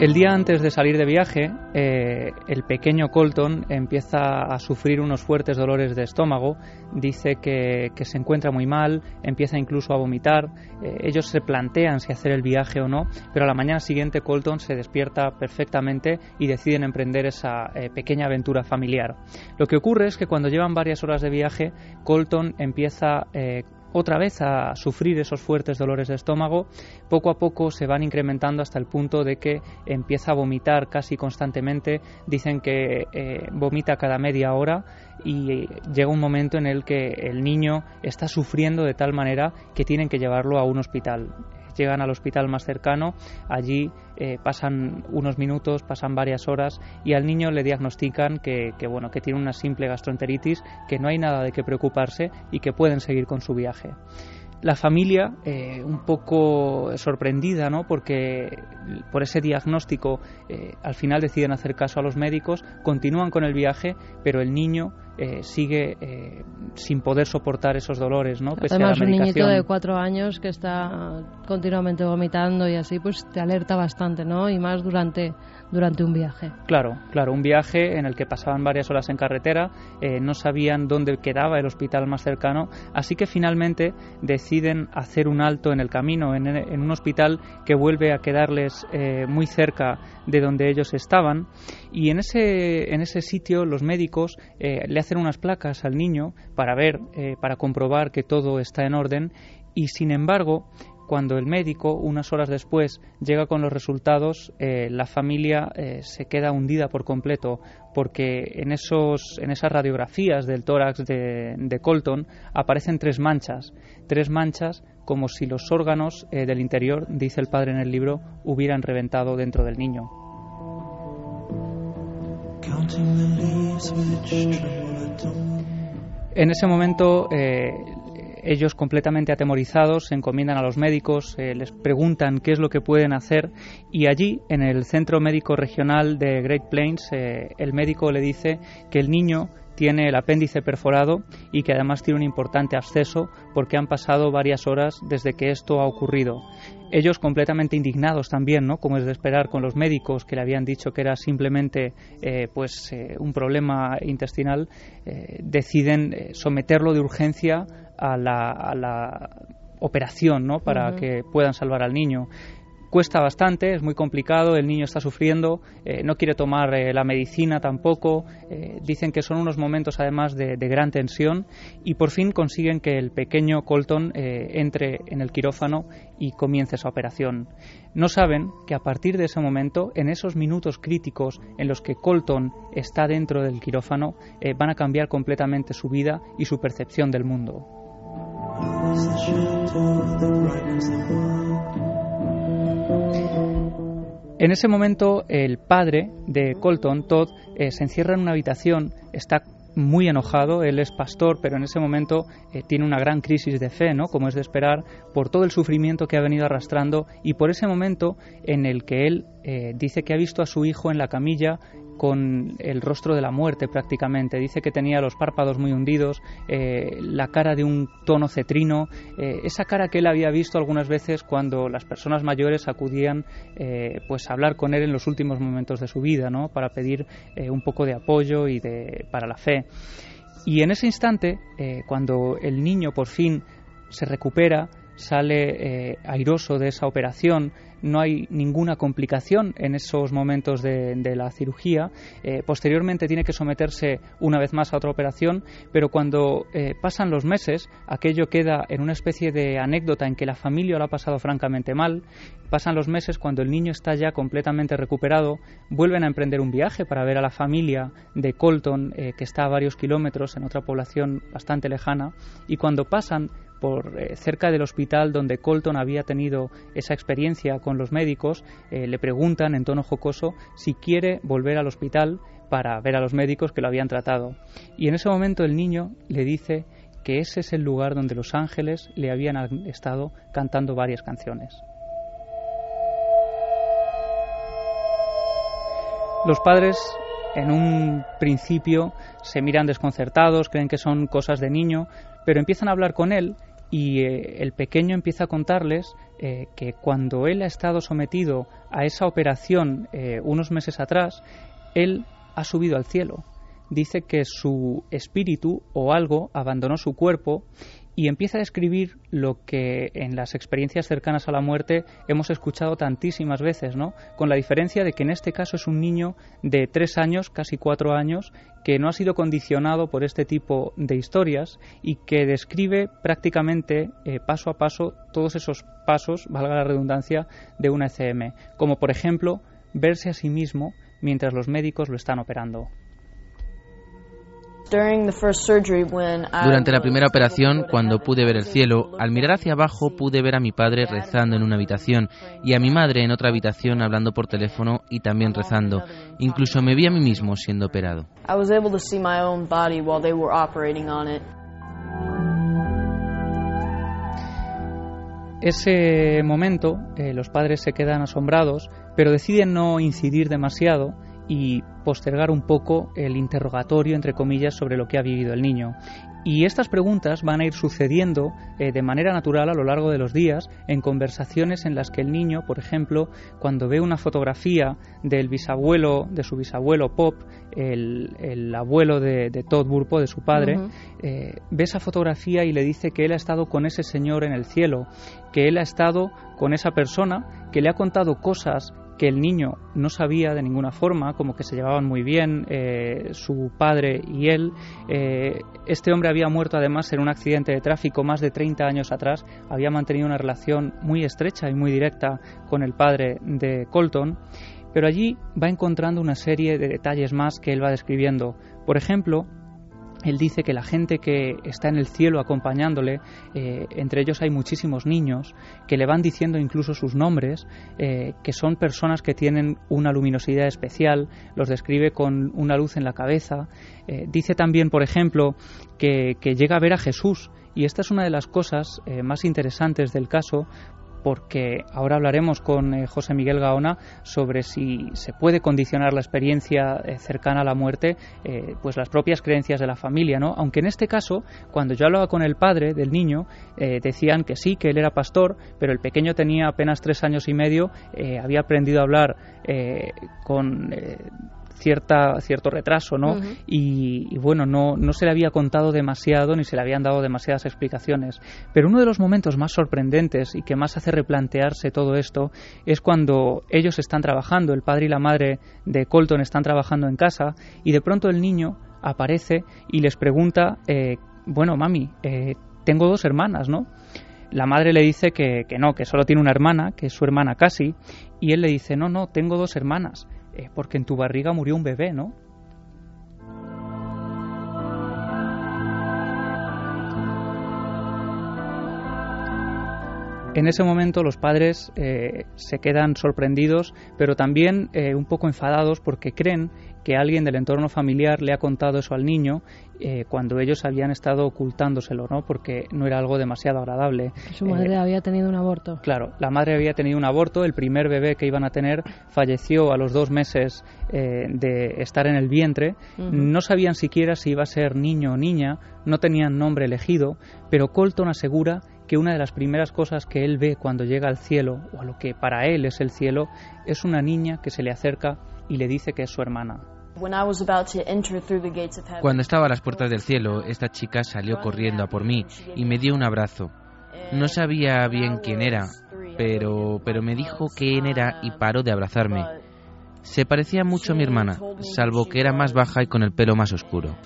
El día antes de salir de viaje, eh, el pequeño Colton empieza a sufrir unos fuertes dolores de estómago, dice que, se encuentra muy mal, empieza incluso a vomitar, eh, ellos se plantean si hacer el viaje o no, pero a la mañana siguiente Colton se despierta perfectamente y deciden emprender esa eh, pequeña aventura familiar. Lo que ocurre es que cuando llevan varias horas de viaje, Colton empieza otra vez a sufrir esos fuertes dolores de estómago, poco a poco se van incrementando hasta el punto de que empieza a vomitar casi constantemente, dicen que eh, vomita cada media hora y llega un momento en el que el niño está sufriendo de tal manera que tienen que llevarlo a un hospital llegan al hospital más cercano, allí eh, pasan unos minutos, pasan varias horas y al niño le diagnostican que, bueno, que tiene una simple gastroenteritis, que no hay nada de qué preocuparse y que pueden seguir con su viaje la familia eh, un poco sorprendida, ¿no? Porque por ese diagnóstico eh, al final deciden hacer caso a los médicos, continúan con el viaje, pero el niño eh, sigue eh, sin poder soportar esos dolores, ¿no? Además, un niñito de cuatro años que está continuamente vomitando y así, pues te alerta bastante, ¿no? Y más durante durante un viaje. Claro, claro, un viaje en el que pasaban varias horas en carretera, eh, no sabían dónde quedaba el hospital más cercano, así que finalmente deciden hacer un alto en el camino, en, un hospital que vuelve a quedarles eh, muy cerca de donde ellos estaban, y en ese, en ese sitio los médicos eh, le hacen unas placas al niño para ver, para comprobar que todo está en orden, y sin embargo cuando el médico, unas horas después, llega con los resultados, eh, la familia eh, se queda hundida por completo, porque en, esos, en esas radiografías del tórax de, Colton aparecen tres manchas, tres manchas como si los órganos eh, del interior, dice el padre en el libro, hubieran reventado dentro del niño. En ese momento ellos completamente atemorizados se encomiendan a los médicos, eh, les preguntan qué es lo que pueden hacer y allí, en el centro médico regional de Great Plains, eh, el médico le dice que el niño tiene el apéndice perforado y que además tiene un importante absceso porque han pasado varias horas desde que esto ha ocurrido. Ellos completamente indignados también, ¿no? Como es de esperar con los médicos que le habían dicho que era simplemente eh, pues un problema intestinal, deciden someterlo de urgencia a la, operación ¿no? para que puedan salvar al niño. cuesta bastante, es muy complicado, el niño está sufriendo, eh, no quiere tomar eh, la medicina tampoco, eh, dicen que son unos momentos además de, gran tensión y por fin consiguen que el pequeño Colton entre en el quirófano y comience esa operación. No saben que a partir de ese momento, en esos minutos críticos en los que Colton está dentro del quirófano, van a cambiar completamente su vida y su percepción del mundo. En ese momento, el padre de Colton, Todd, eh, se encierra en una habitación, está muy enojado, él es pastor, pero en ese momento eh, tiene una gran crisis de fe, ¿no? Como es de esperar, por todo el sufrimiento que ha venido arrastrando y por ese momento en el que él eh, dice que ha visto a su hijo en la camilla con el rostro de la muerte prácticamente. Dice que tenía los párpados muy hundidos, eh, la cara de un tono cetrino, eh, esa cara que él había visto algunas veces cuando las personas mayores acudían eh, pues a hablar con él en los últimos momentos de su vida, ¿no? para pedir un poco de apoyo y de, para la fe. Y en ese instante, cuando el niño por fin se recupera, sale airoso de esa operación, no hay ninguna complicación en esos momentos de, la cirugía. Eh, posteriormente tiene que someterse una vez más a otra operación, pero cuando eh, pasan los meses, aquello queda en una especie de anécdota en que la familia lo ha pasado francamente mal. Pasan los meses cuando el niño está ya completamente recuperado, vuelven a emprender un viaje para ver a la familia de Colton, eh, que está a varios kilómetros en otra población bastante lejana, y cuando pasan por eh, cerca del hospital donde Colton había tenido esa experiencia con los médicos, eh, le preguntan en tono jocoso si quiere volver al hospital para ver a los médicos que lo habían tratado. Y en ese momento el niño le dice que ese es el lugar donde los ángeles le habían estado cantando varias canciones. Los padres en un principio se miran desconcertados, creen que son cosas de niño, pero empiezan a hablar con él y eh, el pequeño empieza a contarles eh, que cuando él ha estado sometido a esa operación eh, unos meses atrás, él ha subido al cielo. Dice que su espíritu o algo abandonó su cuerpo y empieza a describir lo que en las experiencias cercanas a la muerte hemos escuchado tantísimas veces, ¿no? Con la diferencia de que en este caso es un niño de tres años, casi cuatro años, que no ha sido condicionado por este tipo de historias y que describe prácticamente eh, paso a paso todos esos pasos, valga la redundancia, de una ECM, como por ejemplo verse a sí mismo mientras los médicos lo están operando. Durante la primera operación, cuando pude ver el cielo, al mirar hacia abajo pude ver a mi padre rezando en una habitación y a mi madre en otra habitación hablando por teléfono y también rezando. Incluso me vi a mí mismo siendo operado. Ese momento, eh, los padres se quedan asombrados, pero deciden no incidir demasiado y postergar un poco el interrogatorio, entre comillas, sobre lo que ha vivido el niño. Y estas preguntas van a ir sucediendo eh, de manera natural a lo largo de los días en conversaciones en las que el niño, por ejemplo, cuando ve una fotografía del bisabuelo, de su bisabuelo Pop, el, abuelo de, Todd Burpo, de su padre, eh, ve esa fotografía y le dice que él ha estado con ese señor en el cielo, que él ha estado con esa persona, que le ha contado cosas que el niño no sabía de ninguna forma, como que se llevaban muy bien eh, su padre y él. Eh, este hombre había muerto además en un accidente de tráfico más de 30 años atrás, había mantenido una relación muy estrecha y muy directa con el padre de Colton, pero allí va encontrando una serie de detalles más que él va describiendo. Por ejemplo, él dice que la gente que está en el cielo acompañándole, eh, entre ellos hay muchísimos niños, que le van diciendo incluso sus nombres, eh, que son personas que tienen una luminosidad especial, los describe con una luz en la cabeza. Eh, dice también, por ejemplo, que, que, llega a ver a Jesús. Y esta es una de las cosas más interesantes del caso porque ahora hablaremos con eh, José Miguel Gaona sobre si se puede condicionar la experiencia eh, cercana a la muerte, eh, pues las propias creencias de la familia, ¿no? Aunque en este caso, cuando yo hablaba con el padre del niño, decían que sí, que él era pastor, pero el pequeño tenía apenas tres años y medio, había aprendido a hablar con cierta, cierto retraso, ¿no? y, bueno, no, no se le había contado demasiado ni se le habían dado demasiadas explicaciones. Pero uno de los momentos más sorprendentes y que más hace replantearse todo esto es cuando ellos están trabajando, el padre y la madre de Colton están trabajando en casa y de pronto el niño aparece y les pregunta, eh, bueno, mami, eh, tengo dos hermanas, ¿no? La madre le dice que, que, no, que solo tiene una hermana, que es su hermana casi, y él le dice, no, no, tengo dos hermanas, eh, porque en tu barriga murió un bebé, ¿no? En ese momento los padres eh, se quedan sorprendidos, pero también eh, un poco enfadados porque creen que alguien del entorno familiar le ha contado eso al niño eh, cuando ellos habían estado ocultándoselo, ¿no? Porque no era algo demasiado agradable. Su madre había tenido un aborto. Claro, la madre había tenido un aborto. El primer bebé que iban a tener falleció a los dos meses de estar en el vientre. No sabían siquiera si iba a ser niño o niña. No tenían nombre elegido, pero Colton asegura que una de las primeras cosas que él ve cuando llega al cielo, o a lo que para él es el cielo, es una niña que se le acerca y le dice que es su hermana. Cuando estaba a las puertas del cielo, esta chica salió corriendo a por mí y me dio un abrazo. No sabía bien quién era, pero, pero me dijo quién era y paró de abrazarme. Se parecía mucho a mi hermana, salvo que era más baja y con el pelo más oscuro.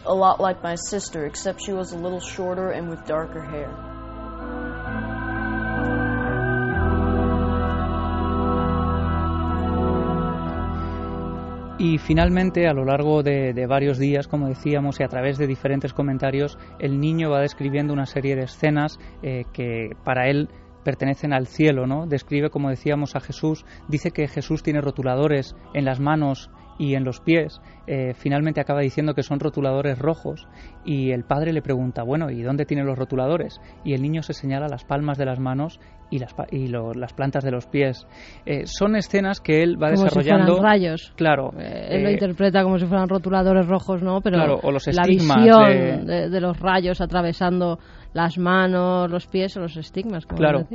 Y finalmente, a lo largo de, varios días, como decíamos, y a través de diferentes comentarios, el niño va describiendo una serie de escenas eh, que para él pertenecen al cielo, ¿no? Describe, como decíamos, a Jesús, dice que Jesús tiene rotuladores en las manos y en los pies, eh, finalmente acaba diciendo que son rotuladores rojos y el padre le pregunta, bueno, ¿y dónde tiene los rotuladores? Y el niño se señala las palmas de las manos y las, y las plantas de los pies. Eh, son escenas que él va desarrollando. Si rayos. Claro. Eh, él lo interpreta como si fueran rotuladores rojos, ¿no? Pero claro, o los la visión de los rayos atravesando las manos, los pies o los estigmas, como claro.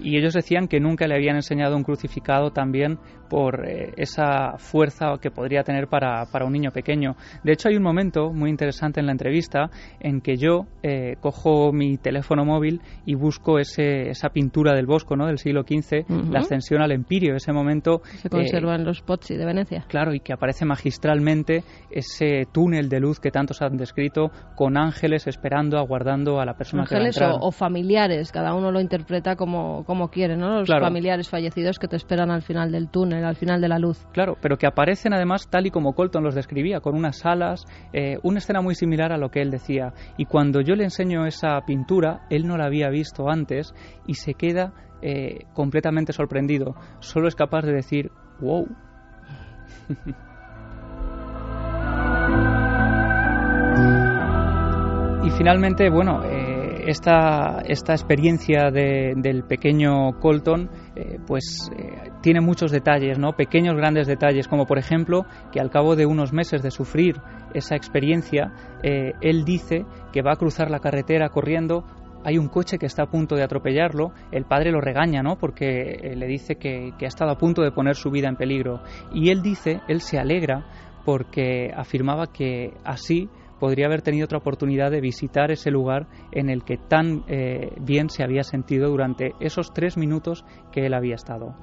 Y ellos decían que nunca le habían enseñado un crucificado también por eh, esa fuerza que podría tener para, para, un niño pequeño. De hecho, hay un momento muy interesante en la entrevista en que yo eh, cojo mi teléfono móvil y busco ese, esa pintura del Bosco ¿no? del siglo XV, la ascensión al Empirio, ese momento... Se conserva en los Pozzi de Venecia. Claro, y que aparece magistralmente ese túnel de luz que tantos han descrito con ángeles esperando, aguardando a la persona ángeles o, familiares, cada uno lo interpreta como, como quiere, ¿no? Los familiares fallecidos que te esperan al final del túnel, al final de la luz. Claro, pero que aparecen además tal y como Colton los describía, con unas alas, eh, una escena muy similar a lo que él decía. Y cuando yo le enseño esa pintura, él no la había visto antes y se queda eh, completamente sorprendido. Solo es capaz de decir, wow. (laughs) y finalmente, bueno, eh, esta, esta experiencia del pequeño Colton eh, pues tiene muchos detalles, ¿no? pequeños grandes detalles, como por ejemplo que al cabo de unos meses de sufrir esa experiencia, él dice que va a cruzar la carretera corriendo hay un coche que está a punto de atropellarlo, el padre lo regaña, ¿no? Porque le dice que, que, ha estado a punto de poner su vida en peligro. Y él dice, él se alegra porque afirmaba que así podría haber tenido otra oportunidad de visitar ese lugar en el que tan eh, bien se había sentido durante esos tres minutos que él había estado.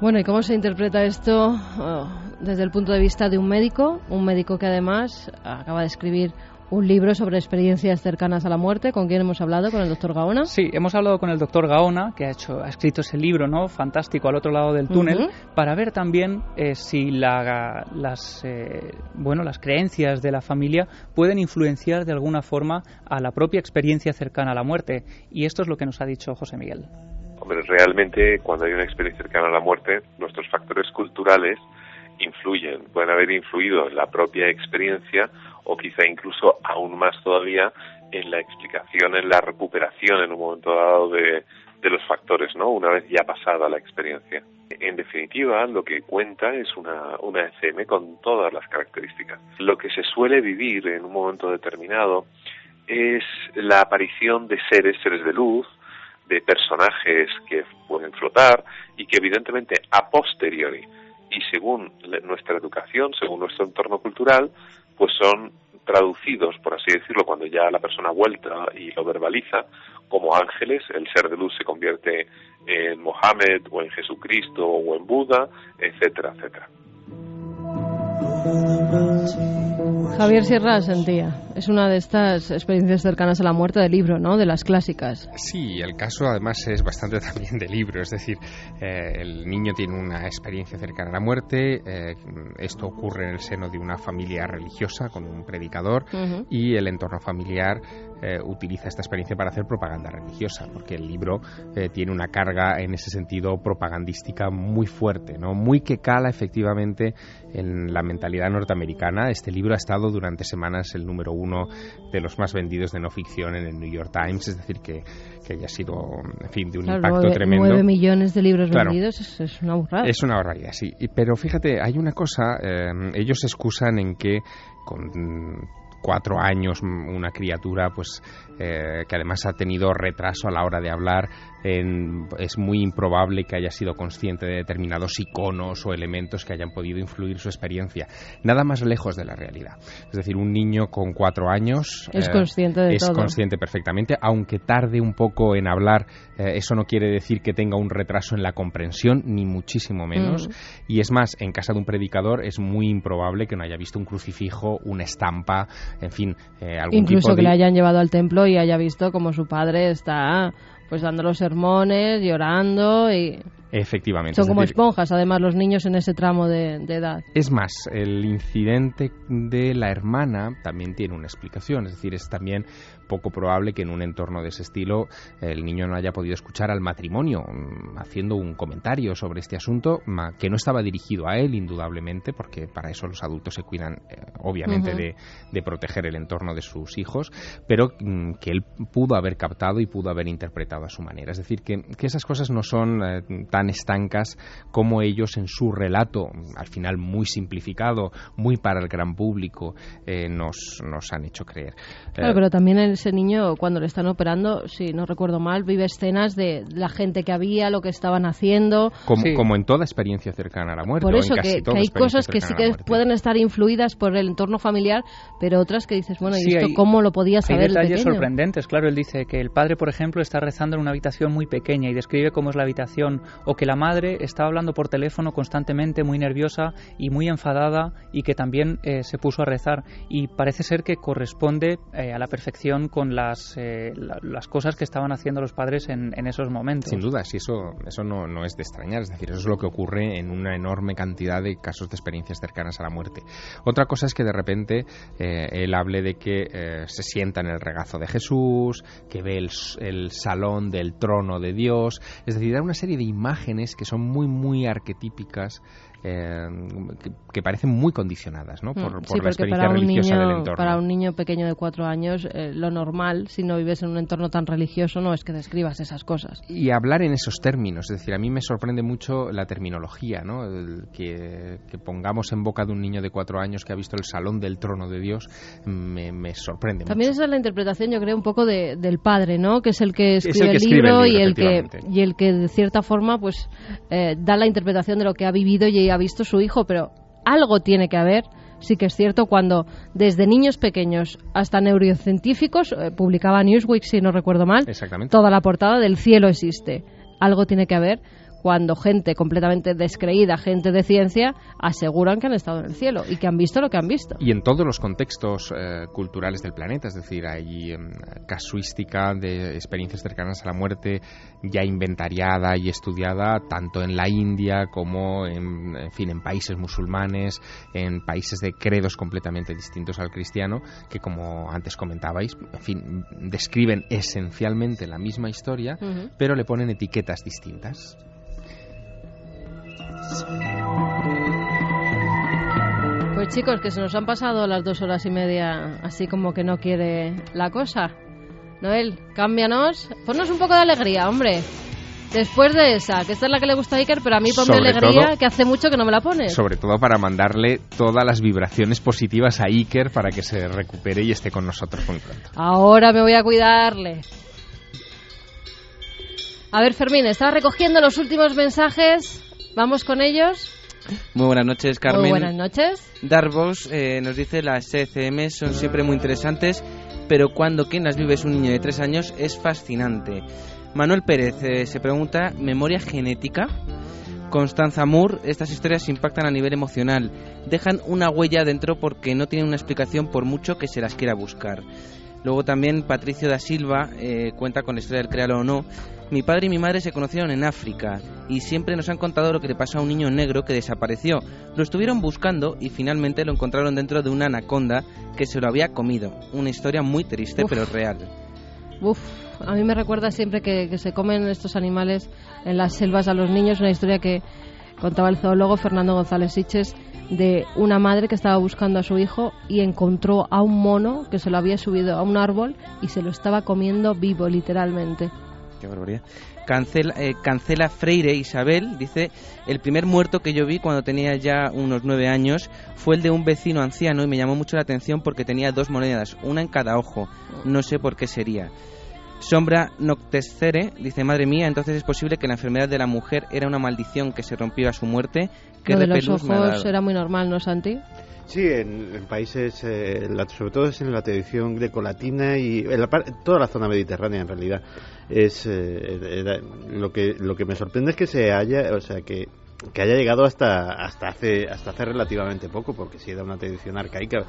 Bueno, ¿y cómo se interpreta esto oh, desde el punto de vista de un médico? Un médico que además acaba de escribir un libro sobre experiencias cercanas a la muerte. ¿Con quién hemos hablado? ¿Con el doctor Gaona? Sí, hemos hablado con el doctor Gaona, que ha, hecho, ha escrito ese libro ¿no? fantástico al otro lado del túnel, para ver también eh, si la, las, eh, bueno, las creencias de la familia pueden influenciar de alguna forma a la propia experiencia cercana a la muerte. Y esto es lo que nos ha dicho José Miguel. Hombre, realmente cuando hay una experiencia cercana a la muerte, nuestros factores culturales influyen, pueden haber influido en la propia experiencia o quizá incluso aún más todavía en la explicación, en la recuperación en un momento dado de, los factores, ¿no? Una vez ya pasada la experiencia. En definitiva, lo que cuenta es una, una ECM con todas las características. Lo que se suele vivir en un momento determinado es la aparición de seres, seres de luz, de personajes que pueden flotar y que evidentemente a posteriori y según nuestra educación, según nuestro entorno cultural, pues son traducidos, por así decirlo, cuando ya la persona vuelta y lo verbaliza, como ángeles, el ser de luz se convierte en Mohammed o en Jesucristo o en Buda, etcétera, etcétera. Javier Sierra sentía. Es una de estas experiencias cercanas a la muerte del libro, ¿no? De las clásicas. Sí, el caso además es bastante (laughs) también de libro. Es decir, eh, el niño tiene una experiencia cercana a la muerte. Eh, esto ocurre en el seno de una familia religiosa con un predicador y el entorno familiar eh, utiliza esta experiencia para hacer propaganda religiosa, porque el libro tiene una carga en ese sentido propagandística muy fuerte, ¿no? Muy que cala efectivamente en la mentalidad norteamericana. Este libro ha estado durante semanas el número uno de los más vendidos de no ficción en el New York Times, es decir, que, que haya sido, en fin, de un impacto tremendo. 9 millones de libros vendidos es, una burrada. Es una barbaridad, sí. Pero fíjate, hay una cosa, eh, ellos se excusan en que con cuatro años una criatura pues eh, que además ha tenido retraso a la hora de hablar es muy improbable que haya sido consciente de determinados iconos o elementos que hayan podido influir su experiencia. Nada más lejos de la realidad. Es decir, un niño con cuatro años es eh, consciente de es consciente perfectamente, aunque tarde un poco en hablar. Eh, eso no quiere decir que tenga un retraso en la comprensión, ni muchísimo menos. Mm. Y es más, en casa de un predicador es muy improbable que no haya visto un crucifijo, una estampa, en fin, eh, algún Incluso que le hayan llevado al templo y haya visto como su padre está pues dando los sermones, llorando y Efectivamente. Son como esponjas, además, los niños en ese tramo de, edad. Es más, el incidente de la hermana también tiene una explicación. Es decir, es también poco probable que en un entorno de ese estilo el niño no haya podido escuchar al matrimonio mm, haciendo un comentario sobre este asunto que no estaba dirigido a él, indudablemente, porque para eso los adultos se cuidan, eh, obviamente, de, proteger el entorno de sus hijos, pero mm, que él pudo haber captado y pudo haber interpretado a su manera. Es decir, que, esas cosas no son eh, tan estancas como ellos en su relato, al final muy simplificado, muy para el gran público, eh, nos, nos han hecho creer. Claro, pero también ese niño, cuando le están operando, si no recuerdo mal, vive escenas de la gente que había, lo que estaban haciendo. Como, en toda experiencia cercana a la muerte. Por eso, que, hay cosas que sí que pueden estar influidas por el entorno familiar, pero otras que dices, bueno, ¿y esto cómo lo podía saber hay detalles sorprendentes, claro. Él dice que el padre, por ejemplo, está rezando en una habitación muy pequeña y describe cómo es la habitación o que la madre estaba hablando por teléfono constantemente, muy nerviosa y muy enfadada y que también eh, se puso a rezar. Y parece ser que corresponde eh, a la perfección con las, eh, las cosas que estaban haciendo los padres en, esos momentos. Sin duda, si eso, eso no, no, es de extrañar, es decir, eso es lo que ocurre en una enorme cantidad de casos de experiencias cercanas a la muerte. Otra cosa es que de repente él hable de que se sienta en el regazo de Jesús, que ve el, el salón del trono de Dios, es decir, da una serie de imágenes que son muy, muy arquetípicas eh, que, parecen muy condicionadas ¿no? por, mm, la experiencia religiosa del entorno. Para un niño pequeño de cuatro años, eh, lo normal, si no vives en un entorno tan religioso, no es que describas esas cosas. Y hablar en esos términos, es decir, a mí me sorprende mucho la terminología, ¿no? que, pongamos en boca de un niño de cuatro años que ha visto el salón del trono de Dios, me, sorprende También esa es la interpretación, yo creo, un poco del padre, ¿no? Que es el que escribe, el, libro y el que y el que de cierta forma, pues, eh, da la interpretación de lo que ha vivido y ha visto su hijo, pero algo tiene que haber. Sí que es cierto cuando desde niños pequeños hasta neurocientíficos eh, publicaba Newsweek, si no recuerdo mal, toda la portada del cielo existe. Algo tiene que haber cuando gente completamente descreída, gente de ciencia, aseguran que han estado en el cielo y que han visto lo que han visto. Y en todos los contextos eh, culturales del planeta, es decir, hay em, casuística de experiencias cercanas a la muerte ya inventariada y estudiada tanto en la India como en, en fin, en países musulmanes, en países de credos completamente distintos al cristiano, que como antes comentabais, en fin, describen esencialmente la misma historia, pero le ponen etiquetas distintas. Pues chicos, que se nos han pasado las dos horas y media así como que no quiere la cosa. Noel, cámbianos, ponnos un poco de alegría, hombre. Después de esa, que esta es la que le gusta a Iker, pero a mí ponme alegría, que hace mucho que no me la pones. Sobre todo para mandarle todas las vibraciones positivas a Iker para que se recupere y esté con nosotros muy pronto. Ahora me voy a cuidarle. A ver, Fermín, estaba recogiendo los últimos mensajes. ¿Vamos con ellos? Muy buenas noches, Carmen. Muy buenas noches. Darvos eh, nos dice las ECM son siempre muy interesantes, pero cuando quien las vive es un niño de tres años es fascinante. Manuel Pérez eh, se pregunta, ¿memoria genética? Constanza Moore, estas historias impactan a nivel emocional, dejan una huella dentro porque no tienen una explicación por mucho que se las quiera buscar. Luego también Patricio da Silva eh, cuenta con la historia del créalo o no. Mi padre y mi madre se conocieron en África y siempre nos han contado lo que le pasó a un niño negro que desapareció. Lo estuvieron buscando y finalmente lo encontraron dentro de una anaconda que se lo había comido. Una historia muy triste pero real. Uf, a mí me recuerda siempre que, se comen estos animales en las selvas a los niños, una historia que contaba el zoólogo Fernando González Siches de una madre que estaba buscando a su hijo y encontró a un mono que se lo había subido a un árbol y se lo estaba comiendo vivo, literalmente. Qué barbaridad. Cancela, eh, cancela Freire Isabel, dice, el primer muerto que yo vi cuando tenía ya unos nueve años fue el de un vecino anciano y me llamó mucho la atención porque tenía dos monedas, una en cada ojo. No sé por qué sería. Sombra Noctescere dice, madre mía, entonces es posible que la enfermedad de la mujer era una maldición que se rompió a su muerte. ¿Qué Lo de los ojos era muy normal, ¿no, Santi? Sí, en, países, eh, sobre todo es en la tradición grecolatina y en la, toda la zona mediterránea en realidad. Es eh, lo que lo que me sorprende es que se haya, o sea, que que haya llegado hasta hasta hace hasta hace relativamente poco porque si era una tradición arcaica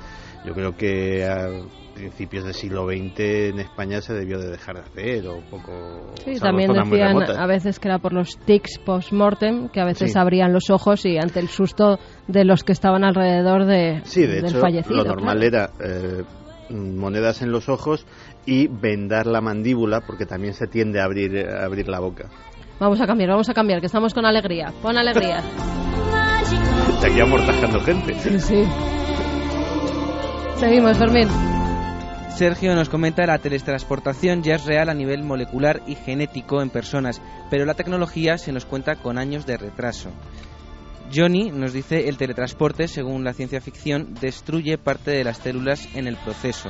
yo creo que a principios del siglo XX en España se debió de dejar de hacer o poco sí también decían a veces que era por los tics post-mortem que a veces abrían los ojos y ante el susto de los que estaban alrededor de, sí, de del hecho, fallecido lo normal era eh, monedas en los ojos y vendar la mandíbula porque también se tiende a abrir a abrir la boca Vamos a cambiar, vamos a cambiar, que estamos con alegría. Pon alegría. (laughs) Está aquí amortajando gente. Sí, sí. Seguimos, Fermín. Sergio nos comenta la teletransportación ya es real a nivel molecular y genético en personas, pero la tecnología se nos cuenta con años de retraso. Johnny nos dice el teletransporte, según la ciencia ficción, destruye parte de las células en el proceso.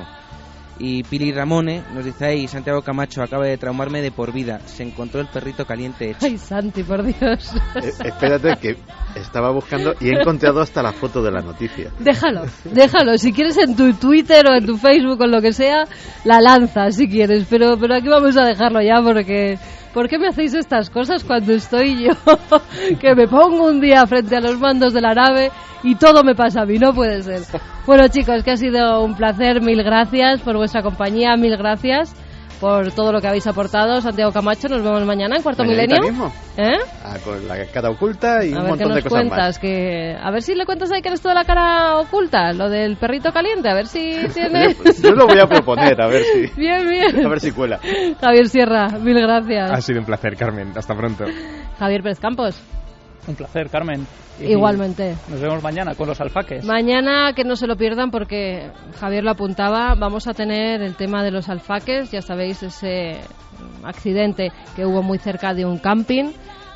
Y Pili Ramone nos dice ahí, Santiago Camacho acaba de traumarme de por vida. Se encontró el perrito caliente hecho. Ay, Santi, por Dios. Eh, espérate que estaba buscando y he encontrado hasta la foto de la noticia. Déjalo, déjalo. Si quieres en tu Twitter o en tu Facebook o lo que sea, la lanza si quieres. Pero, pero aquí vamos a dejarlo ya porque... ¿Por qué me hacéis estas cosas cuando estoy yo? (laughs) que me pongo un día frente a los mandos de la nave y todo me pasa a mí, no puede ser. Bueno chicos, que ha sido un placer, mil gracias por vuestra compañía, mil gracias por todo lo que habéis aportado. Santiago Camacho, nos vemos mañana en Cuarto Milenio. ¿Eh? Ah, con la cara oculta y un montón de cosas cuentas, Que, a ver si le cuentas ahí que eres toda la cara oculta, lo del perrito caliente, a ver si (laughs) tiene... Yo lo voy a proponer, a ver si... (laughs) Bien, bien. (laughs) A ver si cuela. Javier Sierra, mil gracias. Ha sido un placer, Carmen. Hasta pronto. Javier Pérez Campos. Un placer, Carmen. Igualmente. Nos vemos mañana con los alfaques. Mañana que no se lo pierdan porque Javier lo apuntaba, vamos a tener el tema de los alfaques, ya sabéis ese accidente que hubo muy cerca de un camping,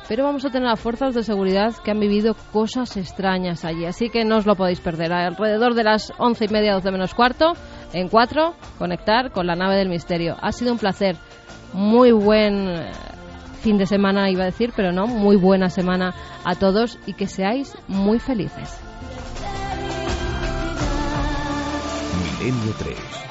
pero vamos a tener a fuerzas de seguridad que han vivido cosas extrañas allí, así que no os lo podéis perder. Alrededor de las once y media, doce menos cuarto, en cuatro, conectar con la nave del misterio. Ha sido un placer, muy buen fin de semana iba a decir, pero no, muy buena semana a todos y que seáis muy felices. Milenio 3